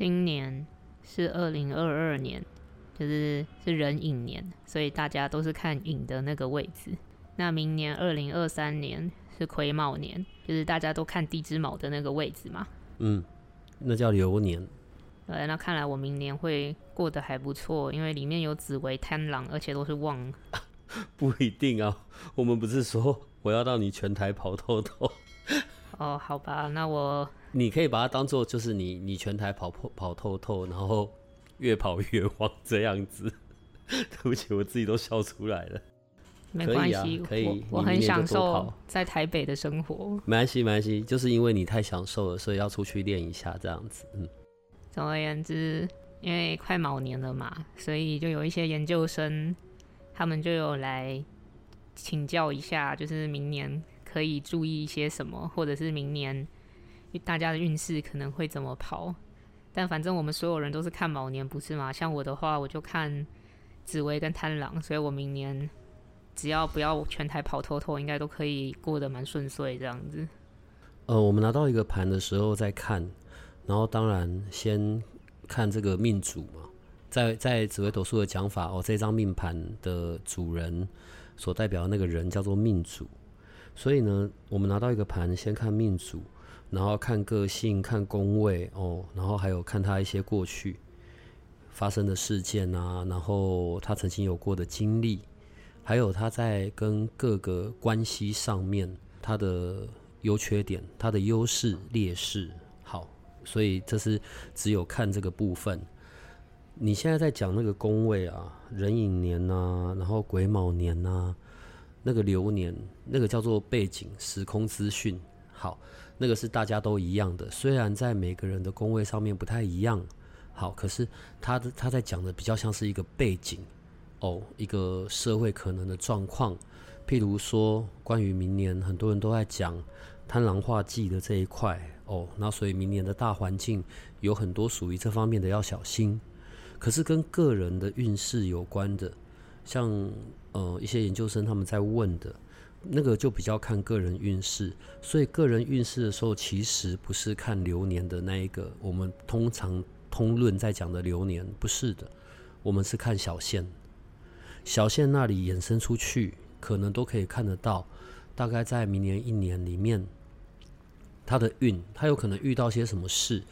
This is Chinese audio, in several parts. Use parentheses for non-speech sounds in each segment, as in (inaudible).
今年是二零二二年，就是是壬寅年，所以大家都是看寅的那个位置。那明年二零二三年是癸卯年，就是大家都看地支卯的那个位置嘛。嗯，那叫流年。对，那看来我明年会过得还不错，因为里面有紫薇贪狼，而且都是旺。(laughs) 不一定啊，我们不是说我要到你全台跑透透。哦，好吧，那我你可以把它当做就是你你全台跑跑跑透透，然后越跑越慌这样子。(laughs) 对不起，我自己都笑出来了。没关系，可以我我很享受在台北的生活。没关系，没关系，就是因为你太享受了，所以要出去练一下这样子。嗯，总而言之，因为快卯年了嘛，所以就有一些研究生，他们就有来请教一下，就是明年可以注意一些什么，或者是明年大家的运势可能会怎么跑。但反正我们所有人都是看卯年，不是吗？像我的话，我就看紫薇跟贪狼，所以我明年只要不要全台跑透透，应该都可以过得蛮顺遂这样子。呃，我们拿到一个盘的时候再看，然后当然先看这个命主嘛，在在紫微斗数的讲法哦，这张命盘的主人所代表的那个人叫做命主，所以呢，我们拿到一个盘，先看命主，然后看个性、看宫位哦，然后还有看他一些过去发生的事件啊，然后他曾经有过的经历，还有他在跟各个关系上面他的优缺点、他的优势、劣势。好，所以这是只有看这个部分。你现在在讲那个宫位啊，壬寅年呐、然后癸卯年呐、那个流年，那个叫做背景时空资讯。好，那个是大家都一样的，虽然在每个人的宫位上面不太一样。好，可是他他在讲的比较像是一个背景哦，一个社会可能的状况。譬如说，关于明年，很多人都在讲贪狼化忌的这一块哦，那所以明年的大环境有很多属于这方面的要小心。可是跟个人的运势有关的，像呃一些研究生他们在问的，那个就比较看个人运势。所以个人运势的时候，其实不是看流年的那一个，我们通常通论在讲的流年，不是的，我们是看小线。小线那里衍生出去，可能都可以看得到，大概在明年一年里面，他的运，他有可能遇到些什么事，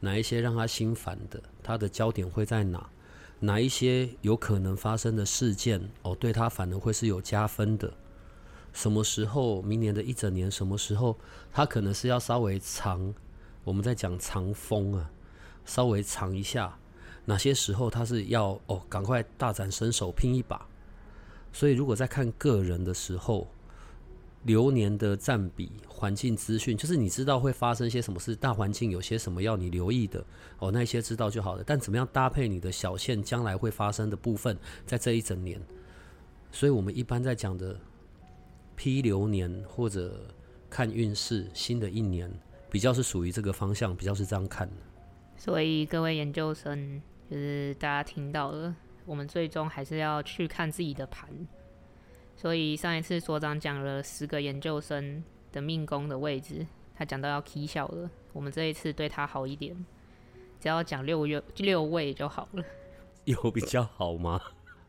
哪一些让他心烦的，他的焦点会在哪？哪一些有可能发生的事件，哦，对他反而会是有加分的。什么时候？明年的一整年，什么时候他可能是要稍微长？我们在讲长风啊，稍微长一下。哪些时候他是要哦，赶快大展身手拼一把？所以如果在看个人的时候，流年的占比、环境资讯，就是你知道会发生些什么事，大环境有些什么要你留意的哦，那些知道就好了。但怎么样搭配你的小线，将来会发生的部分，在这一整年，所以我们一般在讲的批流年或者看运势，新的一年比较是属于这个方向，比较是这样看的。所以各位研究生，就是大家听到了，我们最终还是要去看自己的盘。所以上一次所长讲了十个研究生的命宫的位置，他讲到要 key 小了，我们这一次对他好一点，只要讲六月六位就好了。(laughs) 有比较好吗？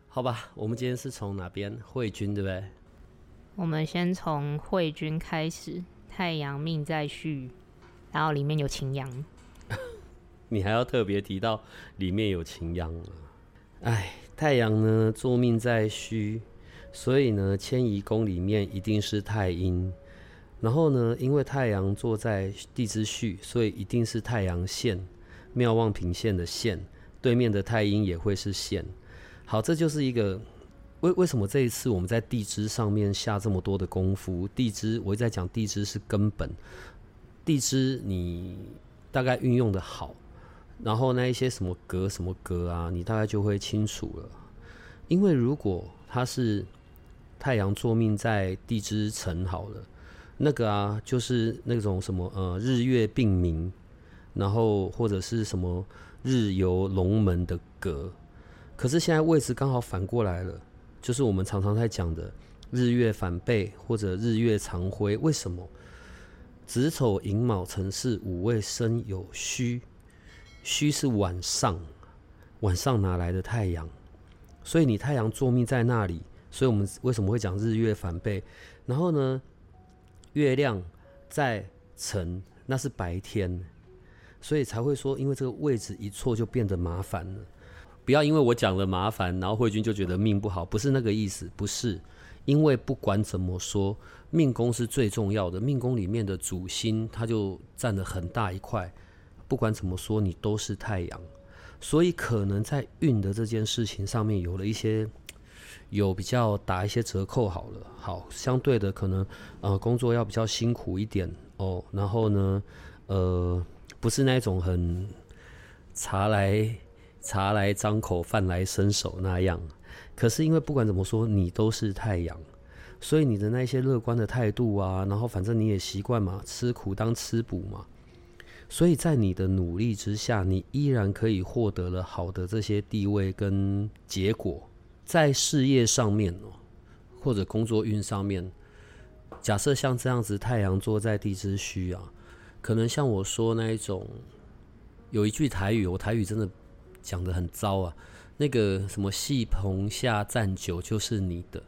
好吧，我们今天是从哪边？慧君对不对？我们先从慧君开始，太阳命在戌，然后里面有擎羊。(laughs) 你还要特别提到里面有擎羊啊。哎，太阳呢，坐命在戌，所以呢，迁移宫里面一定是太阴。然后呢，因为太阳坐在地支戌，所以一定是太阳线，妙望平线的线，对面的太阴也会是线。好，这就是一个为为什么这一次我们在地支上面下这么多的功夫？地支我一直在讲，地支是根本。地支你大概运用的好，然后那一些什么格什么格啊，你大概就会清楚了。因为如果它是太阳坐命在地支辰好了，那个啊，就是那种什么呃日月并明，然后或者是什么日游龙门的格，可是现在位置刚好反过来了，就是我们常常在讲的日月反背或者日月长辉，为什么？子丑寅卯辰巳午未申酉戌，戌是晚上，晚上哪来的太阳？所以你太阳坐命在那里，所以我们为什么会讲日月反背？然后呢，月亮在辰，那是白天，所以才会说，因为这个位置一错就变得麻烦了。不要因为我讲了麻烦，然后慧君就觉得命不好，不是那个意思，不是。因为不管怎么说，命宫是最重要的。命宫里面的主星，它就占了很大一块。不管怎么说，你都是太阳，所以可能在运的这件事情上面有了一些，有比较打一些折扣。好了，好，相对的可能呃工作要比较辛苦一点哦。然后呢，呃，不是那种很茶来茶来张口，饭来伸手那样。可是因为不管怎么说，你都是太阳，所以你的那些乐观的态度啊，然后反正你也习惯嘛，吃苦当吃补嘛，所以在你的努力之下，你依然可以获得了好的这些地位跟结果，在事业上面哦，或者工作运上面，假设像这样子，太阳坐在地支虚啊，可能像我说那一种，有一句台语，我台语真的讲的很糟啊。那个什么戏棚下站久就是你的，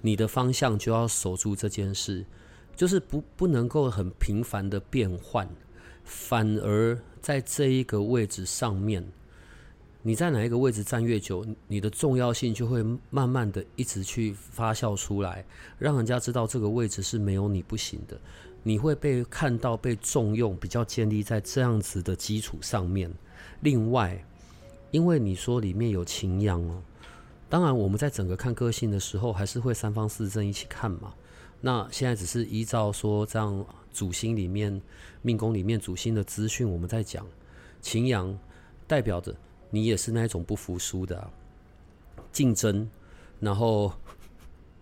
你的方向就要守住这件事，就是不不能够很频繁的变换，反而在这一个位置上面，你在哪一个位置站越久，你的重要性就会慢慢的一直去发酵出来，让人家知道这个位置是没有你不行的，你会被看到被重用，比较建立在这样子的基础上面。另外。因为你说里面有情阳哦，当然我们在整个看个性的时候，还是会三方四正一起看嘛。那现在只是依照说这样主星里面命宫里面主星的资讯，我们在讲情阳代表着你也是那种不服输的竞争，然后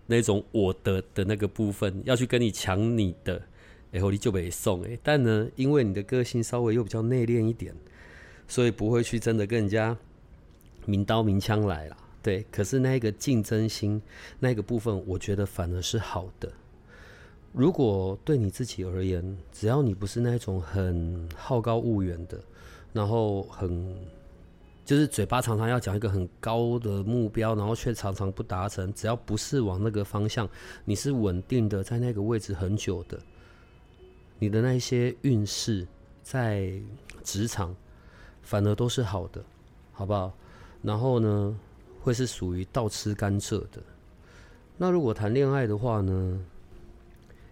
那种我的的那个部分要去跟你抢你的，然后你就被送诶。但呢，因为你的个性稍微又比较内敛一点。所以不会去真的跟人家明刀明枪来了，对。可是那个竞争心那个部分，我觉得反而是好的。如果对你自己而言，只要你不是那种很好高骛远的，然后很就是嘴巴常常要讲一个很高的目标，然后却常常不达成，只要不是往那个方向，你是稳定的在那个位置很久的，你的那些运势在职场。反而都是好的，好不好？然后呢，会是属于倒吃甘蔗的。那如果谈恋爱的话呢，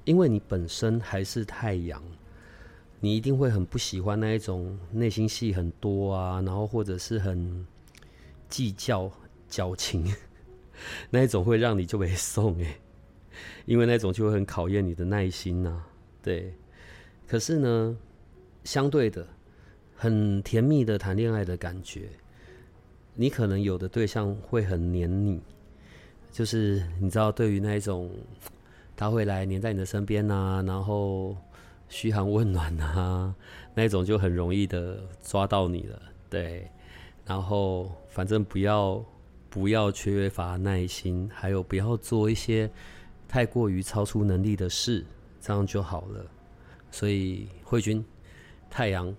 因为你本身还是太阳，你一定会很不喜欢那一种内心戏很多啊，然后或者是很计较矫情 (laughs) 那一种，会让你就被送诶，因为那种就会很考验你的耐心呐。对，可是呢，相对的。很甜蜜的谈恋爱的感觉，你可能有的对象会很黏你，就是你知道，对于那一种他会来黏在你的身边呐，然后嘘寒问暖呐，(laughs) 那种就很容易的抓到你了，对。然后反正不要不要缺乏耐心，还有不要做一些太过于超出能力的事，这样就好了。所以慧君，太阳。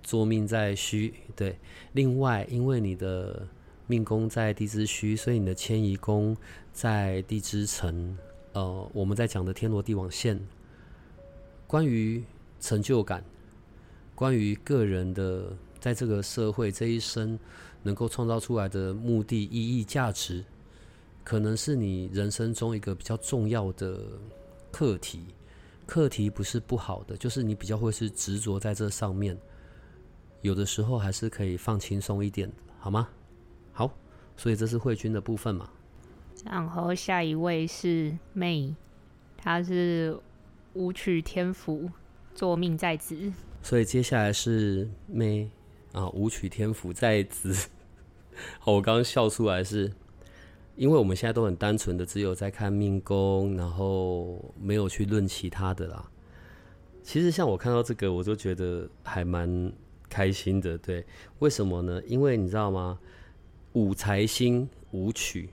坐命在虚，对。另外，因为你的命宫在地支虚，所以你的迁移宫在地支辰。呃，我们在讲的天罗地网线，关于成就感，关于个人的在这个社会这一生能够创造出来的目的、意义、价值，可能是你人生中一个比较重要的课题。课题不是不好的，就是你比较会是执着在这上面。有的时候还是可以放轻松一点，好吗？好，所以这是慧君的部分嘛。然后下一位是妹，她是舞曲天府，坐命在子，所以接下来是妹啊，武曲天府在子。(laughs) 好，我刚刚笑出来是，因为我们现在都很单纯的，只有在看命宫，然后没有去论其他的啦。其实像我看到这个，我就觉得还蛮开心的。对，为什么呢？因为你知道吗？五财星武曲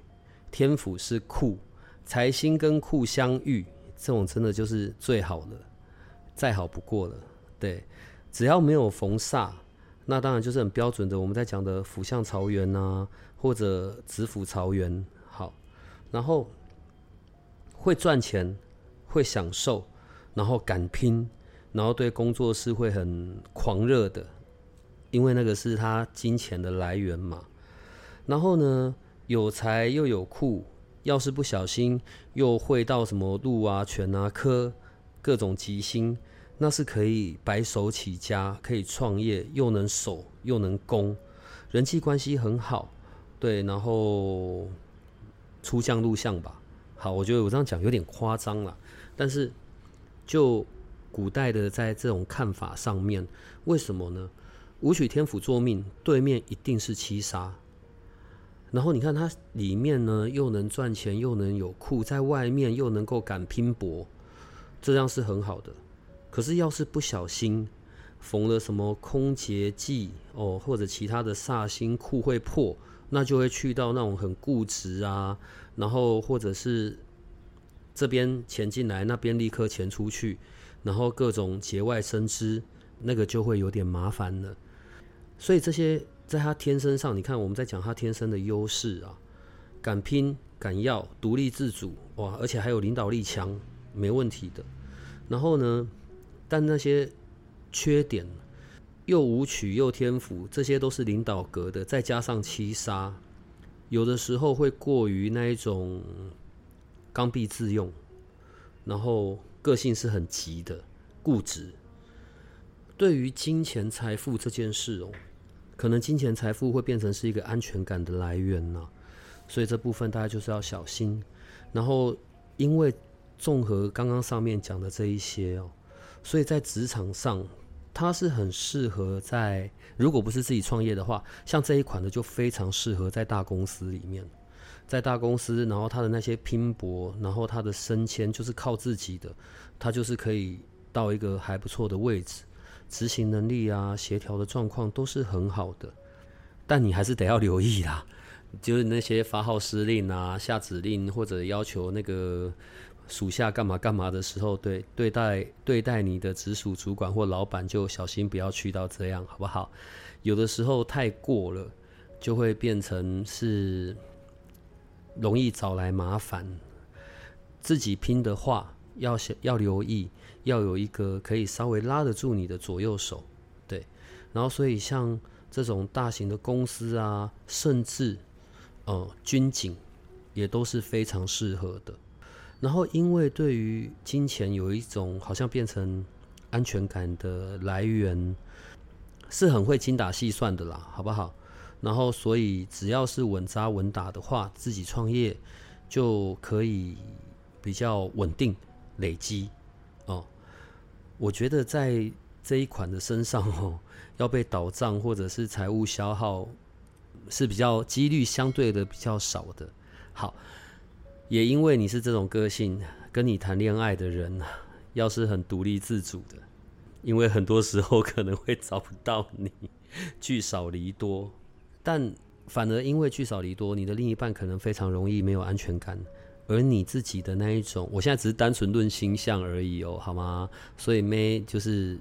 天府是库，财星跟库相遇，这种真的就是最好的，再好不过了。对，只要没有逢煞。那当然就是很标准的，我们在讲的辅相朝元啊，或者子府朝元，好，然后会赚钱，会享受，然后敢拼，然后对工作是会很狂热的，因为那个是他金钱的来源嘛。然后呢，有财又有库，要是不小心又会到什么禄啊、权啊、科各种吉星。那是可以白手起家，可以创业，又能守又能攻，人际关系很好，对，然后出将入相吧。好，我觉得我这样讲有点夸张了，但是就古代的在这种看法上面，为什么呢？武曲天府作命，对面一定是七杀，然后你看它里面呢，又能赚钱，又能有库，在外面又能够敢拼搏，这样是很好的。可是，要是不小心逢了什么空劫忌哦，或者其他的煞星库会破，那就会去到那种很固执啊，然后或者是这边钱进来，那边立刻钱出去，然后各种节外生枝，那个就会有点麻烦了。所以这些在他天生上，你看我们在讲他天生的优势啊，敢拼敢要，独立自主哇，而且还有领导力强，没问题的。然后呢？但那些缺点，又舞曲又天赋，这些都是领导格的，再加上七杀，有的时候会过于那一种刚愎自用，然后个性是很急的，固执。对于金钱财富这件事哦，可能金钱财富会变成是一个安全感的来源呢，所以这部分大家就是要小心。然后，因为综合刚刚上面讲的这一些哦。所以在职场上，它是很适合在如果不是自己创业的话，像这一款的就非常适合在大公司里面，在大公司，然后他的那些拼搏，然后他的升迁就是靠自己的，他就是可以到一个还不错的位置，执行能力啊、协调的状况都是很好的。但你还是得要留意啦，(laughs) 就是那些发号施令啊、下指令或者要求那个。属下干嘛干嘛的时候，对对待对待你的直属主管或老板，就小心不要去到这样，好不好？有的时候太过了，就会变成是容易找来麻烦。自己拼的话，要要留意，要有一个可以稍微拉得住你的左右手，对。然后，所以像这种大型的公司啊，甚至呃军警，也都是非常适合的。然后，因为对于金钱有一种好像变成安全感的来源，是很会精打细算的啦，好不好？然后，所以只要是稳扎稳打的话，自己创业就可以比较稳定累积。我觉得在这一款的身上哦，要被倒账或者是财务消耗是比较几率相对的比较少的。好。也因为你是这种个性，跟你谈恋爱的人，要是很独立自主的，因为很多时候可能会找不到你，聚少离多。但反而因为聚少离多，你的另一半可能非常容易没有安全感，而你自己的那一种，我现在只是单纯论星象而已哦，好吗？所以没就是。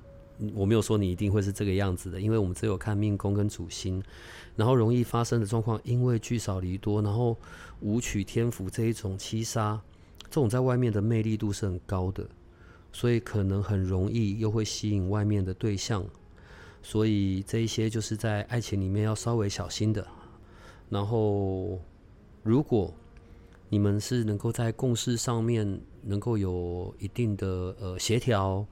我没有说你一定会是这个样子的，因为我们只有看命宫跟主星，然后容易发生的状况，因为聚少离多，然后舞曲天府这一种七杀，这种在外面的魅力度是很高的，所以可能很容易又会吸引外面的对象，所以这一些就是在爱情里面要稍微小心的。然后，如果你们是能够在共识上面能够有一定的呃协调。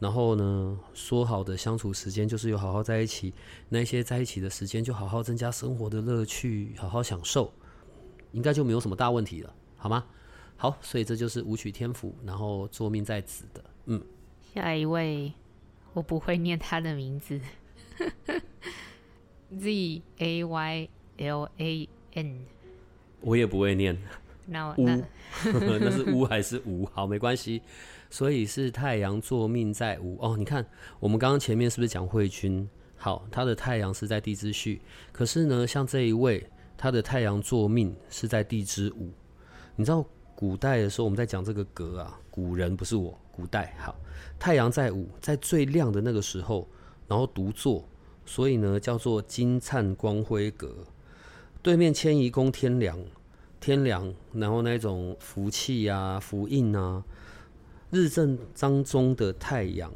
然后呢，说好的相处时间就是有好好在一起，那些在一起的时间就好好增加生活的乐趣，好好享受，应该就没有什么大问题了，好吗？好，所以这就是武曲天府，然后坐命在子的，嗯。下一位我不会念他的名字，(laughs) Z A Y L A N，我也不会念。乌，那那 (laughs) 那是乌还是无？好，没关系。所以是太阳坐命在午哦。你看，我们刚刚前面是不是讲慧君？好，他的太阳是在地支戌，可是呢，像这一位，他的太阳坐命是在地支午。你知道古代的时候，我们在讲这个格啊，古人不是我，古代好，太阳在午，在最亮的那个时候，然后独坐，所以呢叫做金灿光辉格。对面迁移宫天梁。天良，然后那种福气啊、福印啊，日正当中的太阳，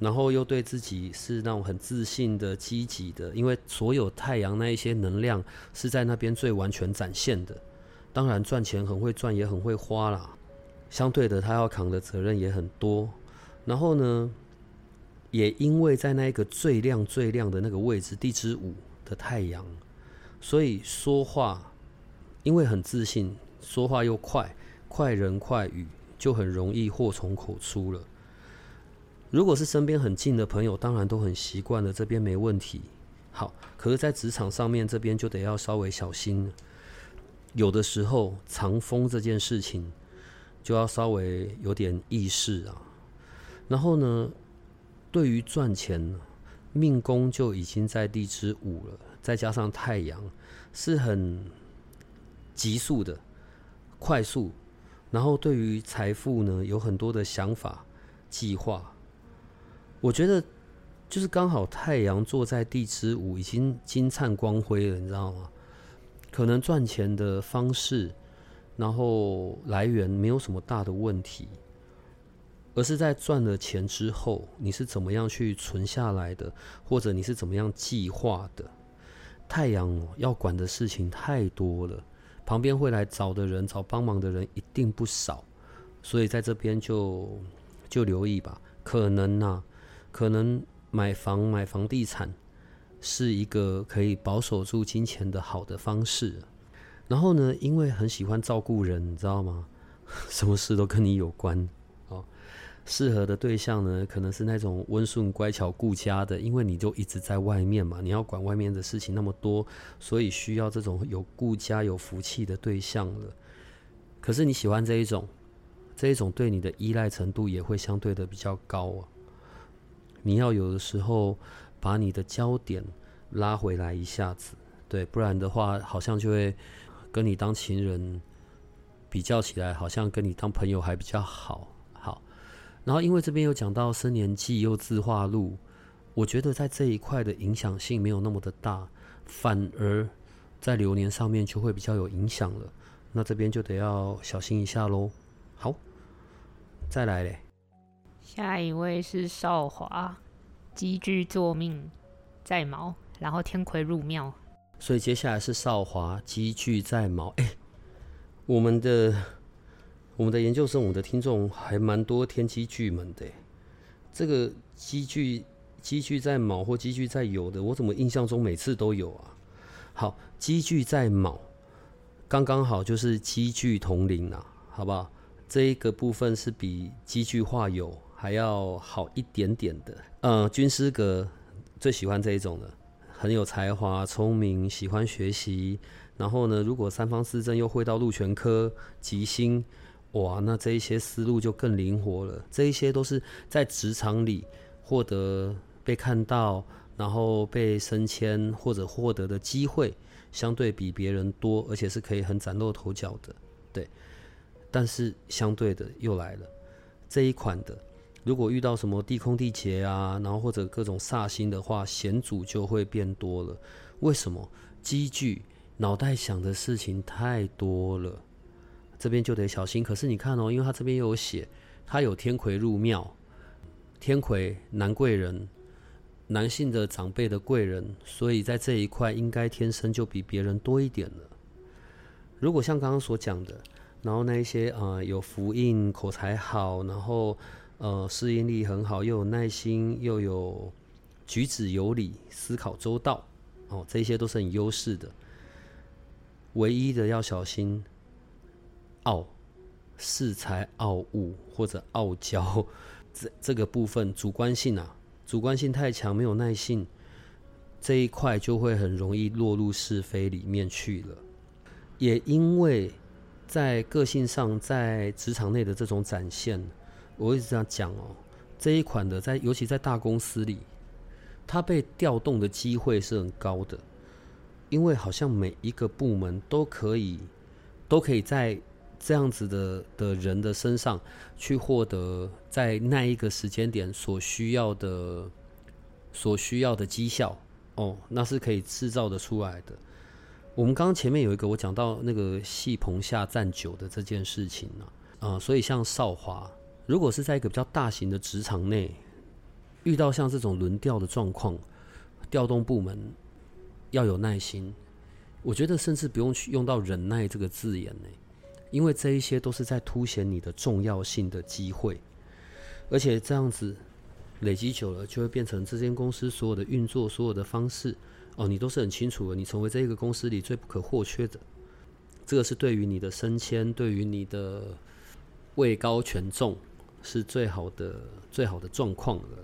然后又对自己是那种很自信的、积极的，因为所有太阳那一些能量是在那边最完全展现的。当然赚钱很会赚，也很会花啦。相对的，他要扛的责任也很多。然后呢，也因为在那个最亮、最亮的那个位置，地支午的太阳，所以说话。因为很自信，说话又快，快人快语，就很容易祸从口出了。如果是身边很近的朋友，当然都很习惯了，这边没问题。好，可是，在职场上面这边就得要稍微小心。有的时候藏风这件事情，就要稍微有点意识啊。然后呢，对于赚钱，命宫就已经在地支午了，再加上太阳，是很。急速的、快速，然后对于财富呢，有很多的想法、计划。我觉得就是刚好太阳坐在地支午，已经金灿光辉了，你知道吗？可能赚钱的方式，然后来源没有什么大的问题，而是在赚了钱之后，你是怎么样去存下来的，或者你是怎么样计划的？太阳要管的事情太多了。旁边会来找的人、找帮忙的人一定不少，所以在这边就就留意吧。可能呐，可能买房、买房地产是一个可以保守住金钱的好的方式。然后呢，因为很喜欢照顾人，你知道吗？(laughs) 什么事都跟你有关。适合的对象呢，可能是那种温顺、乖巧、顾家的，因为你就一直在外面嘛，你要管外面的事情那么多，所以需要这种有顾家、有福气的对象了。可是你喜欢这一种，这一种对你的依赖程度也会相对的比较高啊。你要有的时候把你的焦点拉回来一下子，对，不然的话，好像就会跟你当情人比较起来，好像跟你当朋友还比较好。然后，因为这边有讲到生年纪又自化路，我觉得在这一块的影响性没有那么的大，反而在流年上面就会比较有影响了。那这边就得要小心一下喽。好，再来嘞。下一位是少华，积聚作命在卯，然后天魁入庙。所以接下来是少华积聚在卯。哎，我们的。我们的研究生，我们的听众还蛮多天机巨门的。这个积聚积聚在卯或积聚在酉的，我怎么印象中每次都有啊？好，积聚在卯，刚刚好就是积聚同龄啊，好不好？这一个部分是比积聚化酉还要好一点点的。嗯，军师格最喜欢这一种的，很有才华、聪明、喜欢学习。然后呢，如果三方四正又会到禄全科、吉星。哇，那这一些思路就更灵活了。这一些都是在职场里获得被看到，然后被升迁或者获得的机会，相对比别人多，而且是可以很崭露头角的。对，但是相对的又来了这一款的，如果遇到什么地空地劫啊，然后或者各种煞星的话，险阻就会变多了。为什么？积聚脑袋想的事情太多了。这边就得小心。可是你看哦，因为他这边又有写，他有天魁入庙，天魁男贵人，男性的长辈的贵人，所以在这一块应该天生就比别人多一点了。如果像刚刚所讲的，然后那一些呃有福印、口才好，然后呃适应力很好，又有耐心，又有举止有礼、思考周到，哦，这些都是很优势的。唯一的要小心。傲，恃才傲物或者傲娇，这这个部分主观性啊，主观性太强，没有耐性，这一块就会很容易落入是非里面去了。也因为在个性上，在职场内的这种展现，我一直这样讲哦，这一款的在尤其在大公司里，它被调动的机会是很高的，因为好像每一个部门都可以都可以在这样子的的人的身上去获得在那一个时间点所需要的所需要的绩效哦，那是可以制造的出来的。我们刚刚前面有一个我讲到那个戏棚下站久的这件事情呢，啊，所以像少华，如果是在一个比较大型的职场内遇到像这种轮调的状况，调动部门要有耐心，我觉得甚至不用去用到忍耐这个字眼呢，因为这一些都是在凸显你的重要性的机会，而且这样子累积久了，就会变成这间公司所有的运作、所有的方式。哦，你都是很清楚的，你成为这个公司里最不可或缺的，这个是对于你的升迁，对于你的位高权重是最好的、最好的状况了。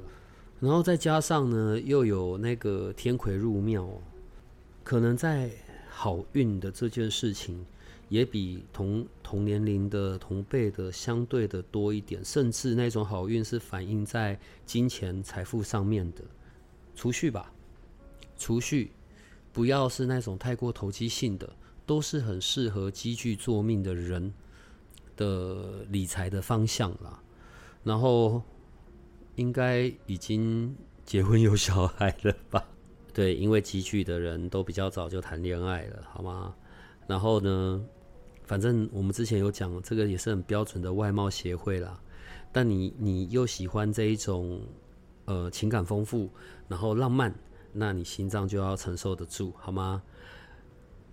然后再加上呢，又有那个天魁入庙，可能在好运的这件事情，也比同同年龄的同辈的相对的多一点，甚至那种好运是反映在金钱财富上面的储蓄吧。储蓄不要是那种太过投机性的，都是很适合积聚作命的人的理财的方向啦。然后应该已经结婚有小孩了吧？对，因为积聚的人都比较早就谈恋爱了，好吗？然后呢，反正我们之前有讲，这个也是很标准的外貌协会啦。但你你又喜欢这一种呃情感丰富，然后浪漫。那你心脏就要承受得住，好吗？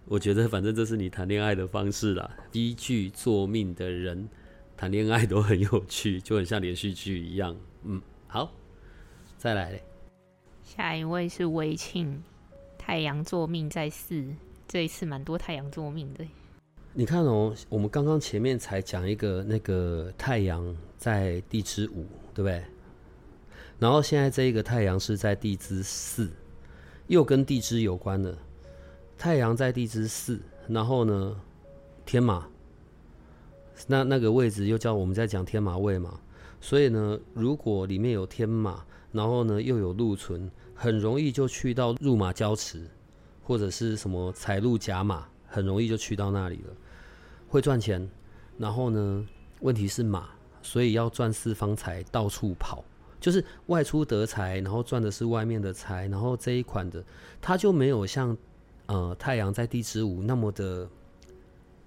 我觉得反正这是你谈恋爱的方式啦。积聚作命的人谈恋爱都很有趣，就很像连续剧一样。嗯，好，再来。下一位是微庆，太阳作命在四，这一次蛮多太阳作命的。你看哦，我们刚刚前面才讲一个那个太阳在地支五，对不对？然后现在这一个太阳是在地支四。又跟地支有关的，太阳在地支四，然后呢，天马，那那个位置又叫我们在讲天马位嘛，所以呢，如果里面有天马，然后呢又有禄存，很容易就去到入马交池，或者是什么财禄甲马，很容易就去到那里了，会赚钱，然后呢，问题是马，所以要赚四方财，到处跑。就是外出得财，然后赚的是外面的财，然后这一款的，它就没有像呃太阳在地之舞那么的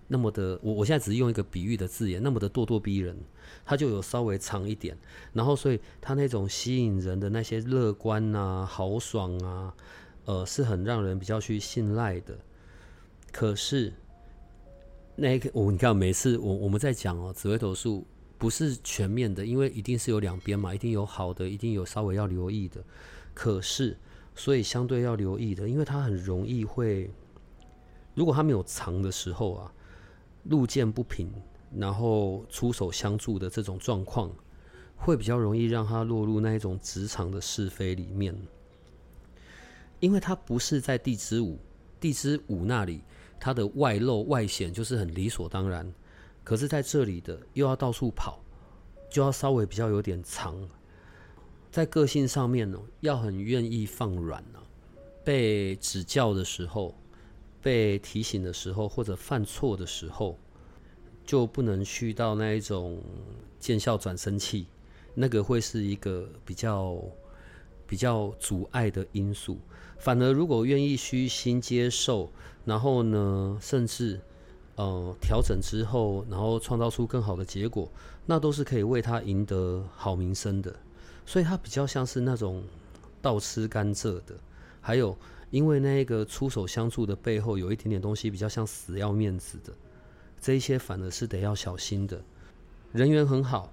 那么的，我我现在只是用一个比喻的字眼，那么的咄咄逼人，它就有稍微长一点，然后所以它那种吸引人的那些乐观啊、豪爽啊，呃，是很让人比较去信赖的。可是那个我你看每次我我们在讲哦紫微斗数。不是全面的，因为一定是有两边嘛，一定有好的，一定有稍微要留意的。可是，所以相对要留意的，因为它很容易会，如果它没有藏的时候啊，路见不平，然后出手相助的这种状况，会比较容易让他落入那一种职场的是非里面。因为他不是在地支五，地支五那里，它的外露外显就是很理所当然。可是在这里的又要到处跑，就要稍微比较有点长，在个性上面呢，要很愿意放软呢。被指教的时候，被提醒的时候，或者犯错的时候，就不能去到那一种见笑转生气，那个会是一个比较比较阻碍的因素。反而如果愿意虚心接受，然后呢，甚至。呃，调整之后，然后创造出更好的结果，那都是可以为他赢得好名声的。所以，他比较像是那种倒吃甘蔗的。还有，因为那个出手相助的背后，有一点点东西比较像死要面子的，这一些反而是得要小心的。人缘很好，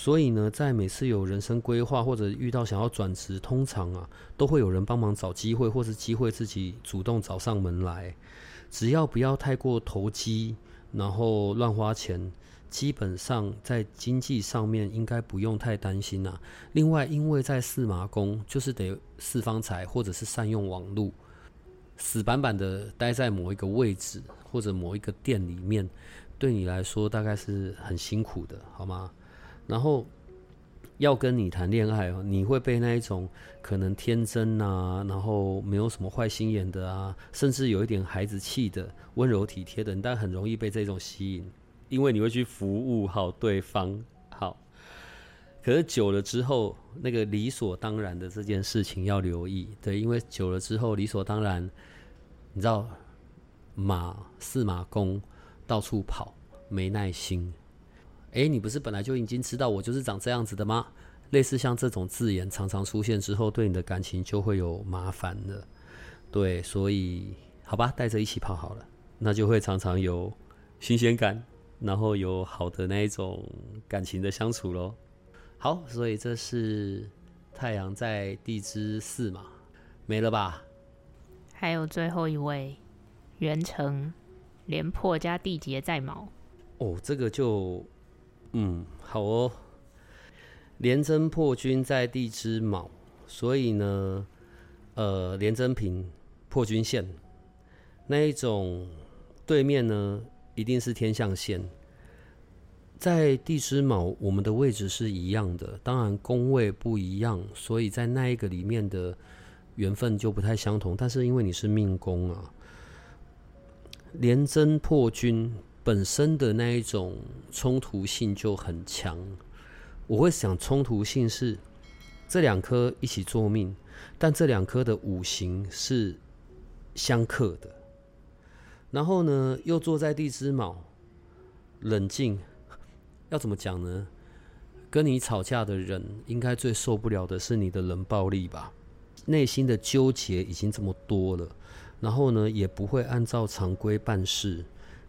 所以呢，在每次有人生规划或者遇到想要转职，通常啊，都会有人帮忙找机会，或是机会自己主动找上门来。只要不要太过投机，然后乱花钱，基本上在经济上面应该不用太担心啦。另外，因为在四麻宫，就是得四方财或者是善用网络，死板板的待在某一个位置或者某一个店里面，对你来说大概是很辛苦的，好吗？然后要跟你谈恋爱哦，你会被那一种可能天真啊，然后没有什么坏心眼的啊，甚至有一点孩子气的温柔体贴的，但很容易被这种吸引。因为你会去服务好对方，好。可是久了之后，那个理所当然的这件事情要留意，对，因为久了之后理所当然，你知道，马四马功到处跑，没耐心。哎，你不是本来就已经知道我就是长这样子的吗？类似像这种字眼常常出现之后，对你的感情就会有麻烦了。对，所以好吧，带着一起跑好了，那就会常常有新鲜感。然后有好的那一种感情的相处喽。好，所以这是太阳在地支四嘛，没了吧？还有最后一位元成廉破加地劫在卯。哦，这个就嗯好哦。连贞破军在地支卯，所以呢，呃，连贞平破军线那一种对面呢。一定是天象线，在地支卯，我们的位置是一样的，当然宫位不一样，所以在那一个里面的缘分就不太相同。但是因为你是命宫啊，连贞破军本身的那一种冲突性就很强。我会想冲突性是这两颗一起做命，但这两颗的五行是相克的。然后呢，又坐在地支卯，冷静，要怎么讲呢？跟你吵架的人，应该最受不了的是你的冷暴力吧？内心的纠结已经这么多了，然后呢，也不会按照常规办事，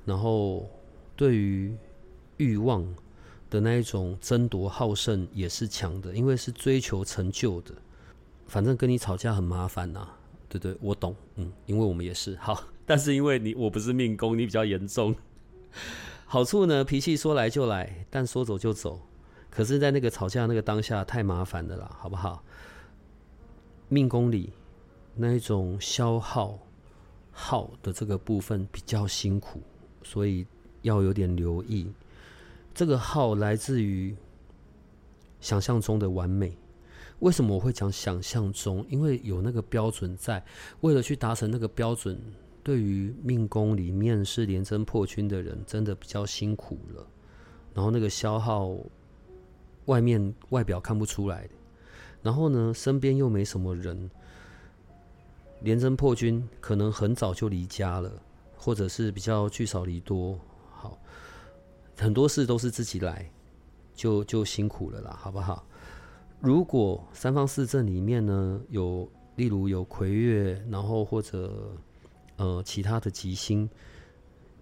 然后对于欲望的那一种争夺好胜也是强的，因为是追求成就的。反正跟你吵架很麻烦呐，对对，我懂，嗯，因为我们也是好。(laughs) 但是因为你我不是命宫，你比较严重。好处呢，脾气说来就来，但说走就走。可是，在那个吵架那个当下，太麻烦的啦，好不好？命宫里那一种消耗耗的这个部分比较辛苦，所以要有点留意。这个号来自于想象中的完美。为什么我会讲想象中？因为有那个标准在，为了去达成那个标准。对于命宫里面是连贞破军的人，真的比较辛苦了。然后那个消耗，外面外表看不出来。然后呢，身边又没什么人。连贞破军可能很早就离家了，或者是比较聚少离多。好，很多事都是自己来，就就辛苦了啦，好不好？如果三方四正里面呢，有例如有魁月，然后或者。呃，其他的吉星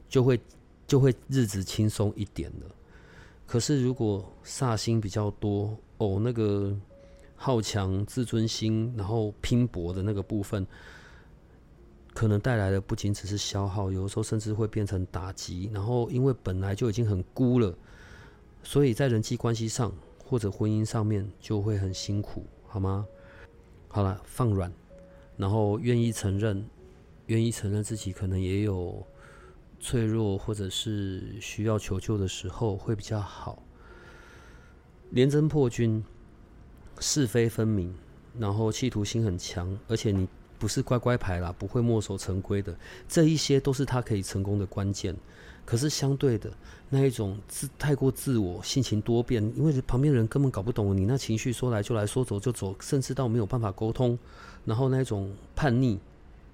就会就会日子轻松一点了。可是如果煞星比较多哦，那个好强、自尊心，然后拼搏的那个部分，可能带来的不仅只是消耗，有的时候甚至会变成打击。然后因为本来就已经很孤了，所以在人际关系上或者婚姻上面就会很辛苦，好吗？好了，放软，然后愿意承认。愿意承认自己可能也有脆弱，或者是需要求救的时候，会比较好。连贞破军，是非分明，然后企图心很强，而且你不是乖乖牌啦，不会墨守成规的，这一些都是他可以成功的关键。可是相对的，那一种自太过自我，性情多变，因为旁边人根本搞不懂你那情绪，说来就来说走就走，甚至到没有办法沟通，然后那一种叛逆。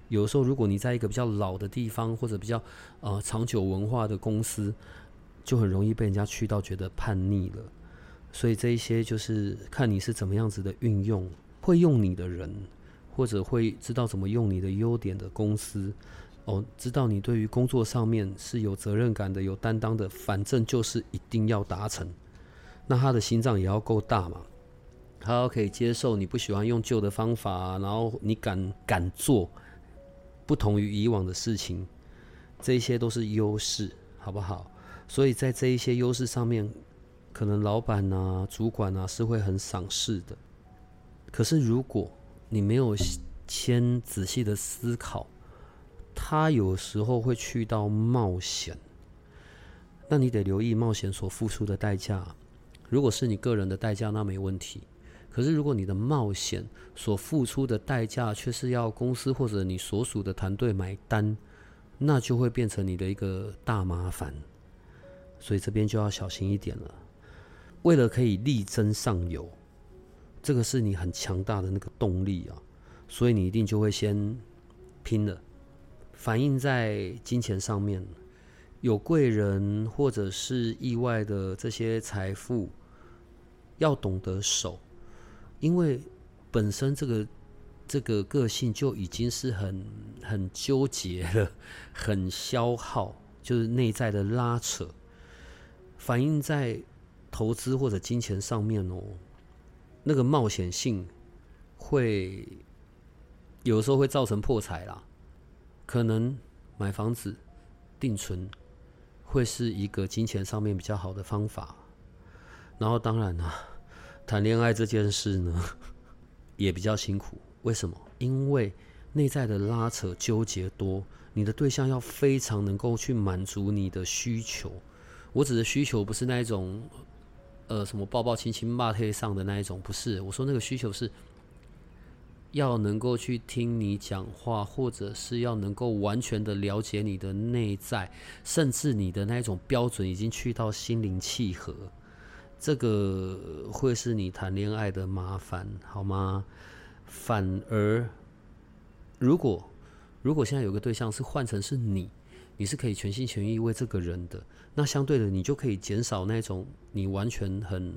有的时候，如果你在一个比较老的地方，或者比较呃长久文化的公司，就很容易被人家去到觉得叛逆了。所以这一些就是看你是怎么样子的运用，会用你的人，或者会知道怎么用你的优点的公司，哦，知道你对于工作上面是有责任感的、有担当的，反正就是一定要达成。那他的心脏也要够大嘛，他要可以接受你不喜欢用旧的方法，然后你敢敢做。不同于以往的事情，这些都是优势，好不好？所以在这一些优势上面，可能老板啊、主管啊是会很赏识的。可是如果你没有先仔细的思考，他有时候会去到冒险，那你得留意冒险所付出的代价。如果是你个人的代价，那没问题。可是如果你的冒险所付出的代价却是要公司或者你所属的团队买单，那就会变成你的一个大麻烦。所以这边就要小心一点了。为了可以力争上游，这个是你很强大的那个动力啊，所以你一定就会先拼了。反映在金钱上面，有贵人或者是意外的这些财富，要懂得守，因为本身这个这个个性就已经是很很纠结了，很消耗，就是内在的拉扯，反映在投资或者金钱上面哦，那个冒险性会有时候会造成破财啦。可能买房子、定存会是一个金钱上面比较好的方法。然后当然啊，谈恋爱这件事呢也比较辛苦。为什么？因为内在的拉扯、纠结多，你的对象要非常能够去满足你的需求。我指的需求不是那一种，呃，什么抱抱亲亲骂贴上的那一种，不是。我说那个需求是。要能够去听你讲话，或者是要能够完全的了解你的内在，甚至你的那一种标准已经去到心灵契合，这个会是你谈恋爱的麻烦，好吗？反而，如果如果现在有个对象是换成是你，你是可以全心全意为这个人的，那相对的你就可以减少那种你完全很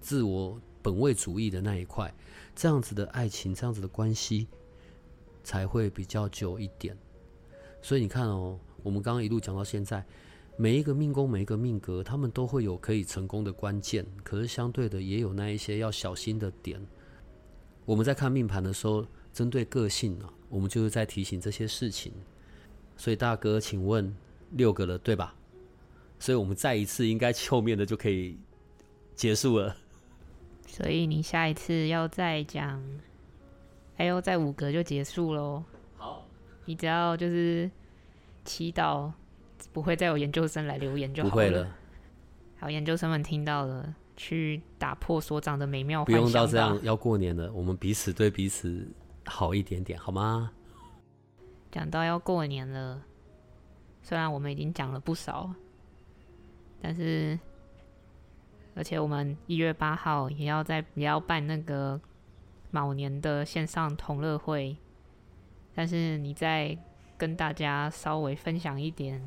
自我本位主义的那一块。这样子的爱情，这样子的关系才会比较久一点。所以你看哦，我们刚刚一路讲到现在，每一个命宫、每一个命格，他们都会有可以成功的关键。可是相对的，也有那一些要小心的点。我们在看命盘的时候，针对个性啊，我们就是在提醒这些事情。所以大哥，请问六个了，对吧？所以我们再一次应该后面的就可以结束了。所以你下一次要再讲，还有再五格就结束喽。好，你只要就是祈祷不会再有研究生来留言就好了。好，研究生们听到了，去打破所长的美妙不用到这样，要过年了，我们彼此对彼此好一点点，好吗？讲到要过年了，虽然我们已经讲了不少，但是。而且我们一月八号也要在也要办那个卯年的线上同乐会，但是你再跟大家稍微分享一点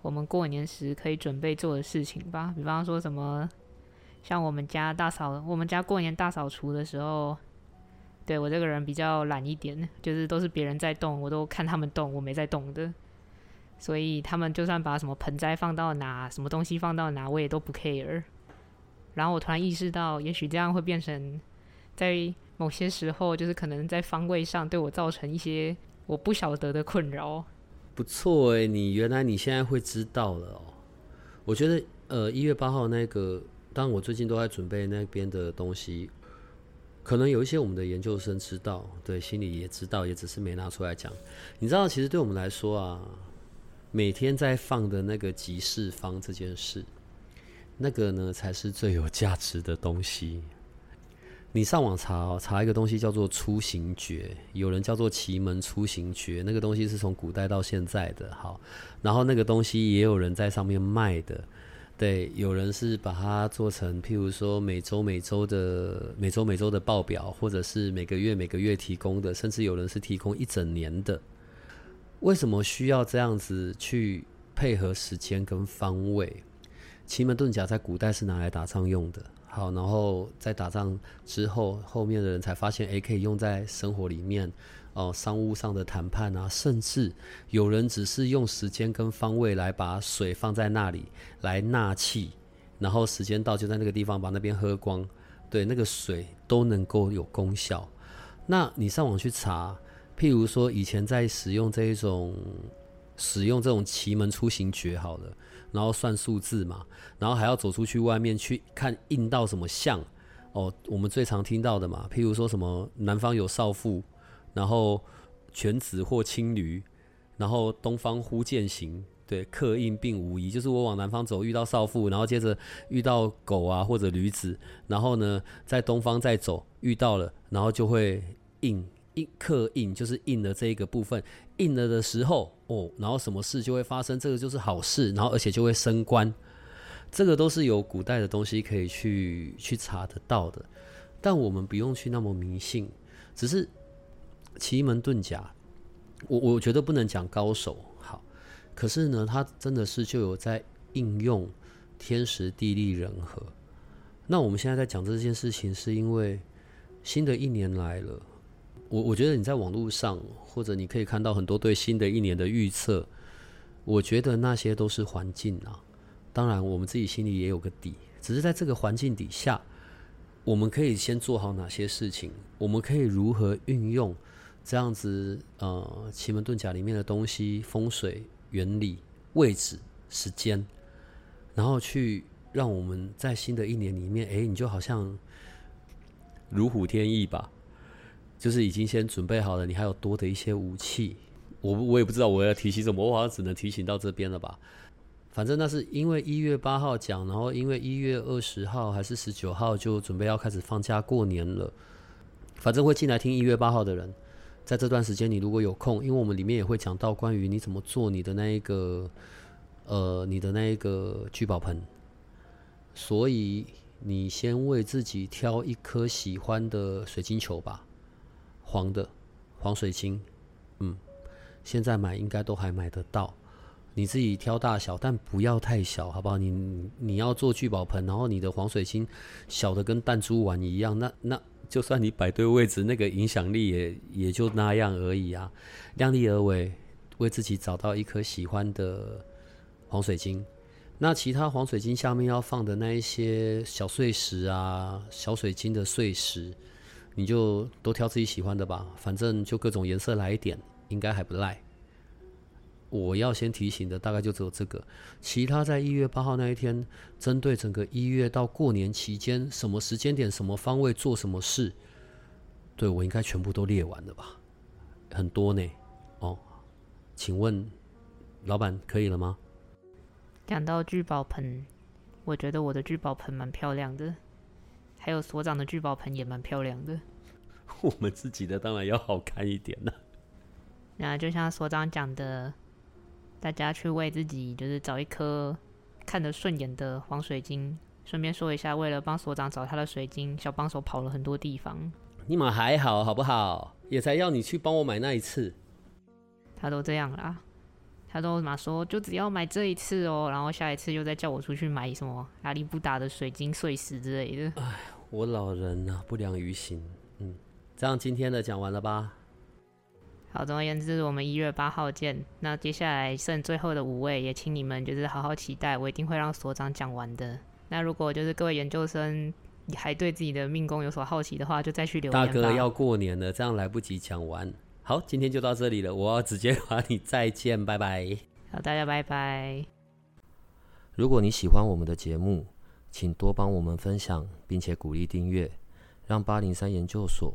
我们过年时可以准备做的事情吧。比方说什么，像我们家大扫，我们家过年大扫除的时候，对我这个人比较懒一点，就是都是别人在动，我都看他们动，我没在动的。所以他们就算把什么盆栽放到哪，什么东西放到哪，我也都不 care。然后我突然意识到，也许这样会变成，在某些时候，就是可能在方位上对我造成一些我不晓得的困扰。不错诶，你原来你现在会知道了哦。我觉得，呃，一月八号那个，当我最近都在准备那边的东西，可能有一些我们的研究生知道，对，心里也知道，也只是没拿出来讲。你知道，其实对我们来说啊。每天在放的那个集市方这件事，那个呢才是最有价值的东西。你上网查哦，查一个东西叫做出行诀，有人叫做奇门出行诀，那个东西是从古代到现在的。好，然后那个东西也有人在上面卖的，对，有人是把它做成，譬如说每周每周的每周每周的报表，或者是每个月每个月提供的，甚至有人是提供一整年的。为什么需要这样子去配合时间跟方位？奇门遁甲在古代是拿来打仗用的。好，然后在打仗之后，后面的人才发现，诶，可以用在生活里面，哦，商务上的谈判啊，甚至有人只是用时间跟方位来把水放在那里来纳气，然后时间到就在那个地方把那边喝光，对，那个水都能够有功效。那你上网去查。譬如说，以前在使用这一种使用这种奇门出行诀好了，然后算数字嘛，然后还要走出去外面去看印到什么像哦，我们最常听到的嘛，譬如说什么南方有少妇，然后犬子或青驴，然后东方忽见行，对，刻印并无疑，就是我往南方走遇到少妇，然后接着遇到狗啊或者驴子，然后呢在东方再走遇到了，然后就会印。印刻印就是印了这一个部分，印了的时候哦，然后什么事就会发生，这个就是好事，然后而且就会升官，这个都是有古代的东西可以去去查得到的，但我们不用去那么迷信，只是奇门遁甲，我我觉得不能讲高手好，可是呢，他真的是就有在应用天时地利人和。那我们现在在讲这件事情，是因为新的一年来了。我我觉得你在网络上，或者你可以看到很多对新的一年的预测，我觉得那些都是环境啊。当然，我们自己心里也有个底，只是在这个环境底下，我们可以先做好哪些事情？我们可以如何运用这样子呃奇门遁甲里面的东西、风水原理、位置、时间，然后去让我们在新的一年里面，哎，你就好像如虎添翼吧。就是已经先准备好了，你还有多的一些武器，我我也不知道我要提醒什么，我好像只能提醒到这边了吧。反正那是因为一月八号讲，然后因为一月二十号还是十九号就准备要开始放假过年了。反正会进来听一月八号的人，在这段时间你如果有空，因为我们里面也会讲到关于你怎么做你的那一个呃你的那一个聚宝盆，所以你先为自己挑一颗喜欢的水晶球吧。黄的黄水晶，嗯，现在买应该都还买得到。你自己挑大小，但不要太小，好不好？你你要做聚宝盆，然后你的黄水晶小的跟弹珠丸一样，那那就算你摆对位置，那个影响力也也就那样而已啊。量力而为，为自己找到一颗喜欢的黄水晶。那其他黄水晶下面要放的那一些小碎石啊，小水晶的碎石。你就都挑自己喜欢的吧，反正就各种颜色来一点，应该还不赖。我要先提醒的大概就只有这个，其他在一月八号那一天，针对整个一月到过年期间，什么时间点、什么方位做什么事，对我应该全部都列完了吧？很多呢，哦，请问老板可以了吗？讲到聚宝盆，我觉得我的聚宝盆蛮漂亮的，还有所长的聚宝盆也蛮漂亮的。(laughs) 我们自己的当然要好看一点了。那就像所长讲的，大家去为自己就是找一颗看得顺眼的黄水晶。顺便说一下，为了帮所长找他的水晶，小帮手跑了很多地方。你们还好好不好？也才要你去帮我买那一次。他都这样啦，他都嘛说就只要买这一次哦，然后下一次又再叫我出去买什么阿里不达的水晶碎石之类的。哎，我老人啊，不良于行。嗯。这样今天的讲完了吧？好，总而言之，我们一月八号见。那接下来剩最后的五位，也请你们就是好好期待，我一定会让所长讲完的。那如果就是各位研究生还对自己的命宫有所好奇的话，就再去留言。大哥要过年了，这样来不及讲完。好，今天就到这里了，我要直接和你再见，拜拜。好，大家拜拜。如果你喜欢我们的节目，请多帮我们分享，并且鼓励订阅，让八零三研究所。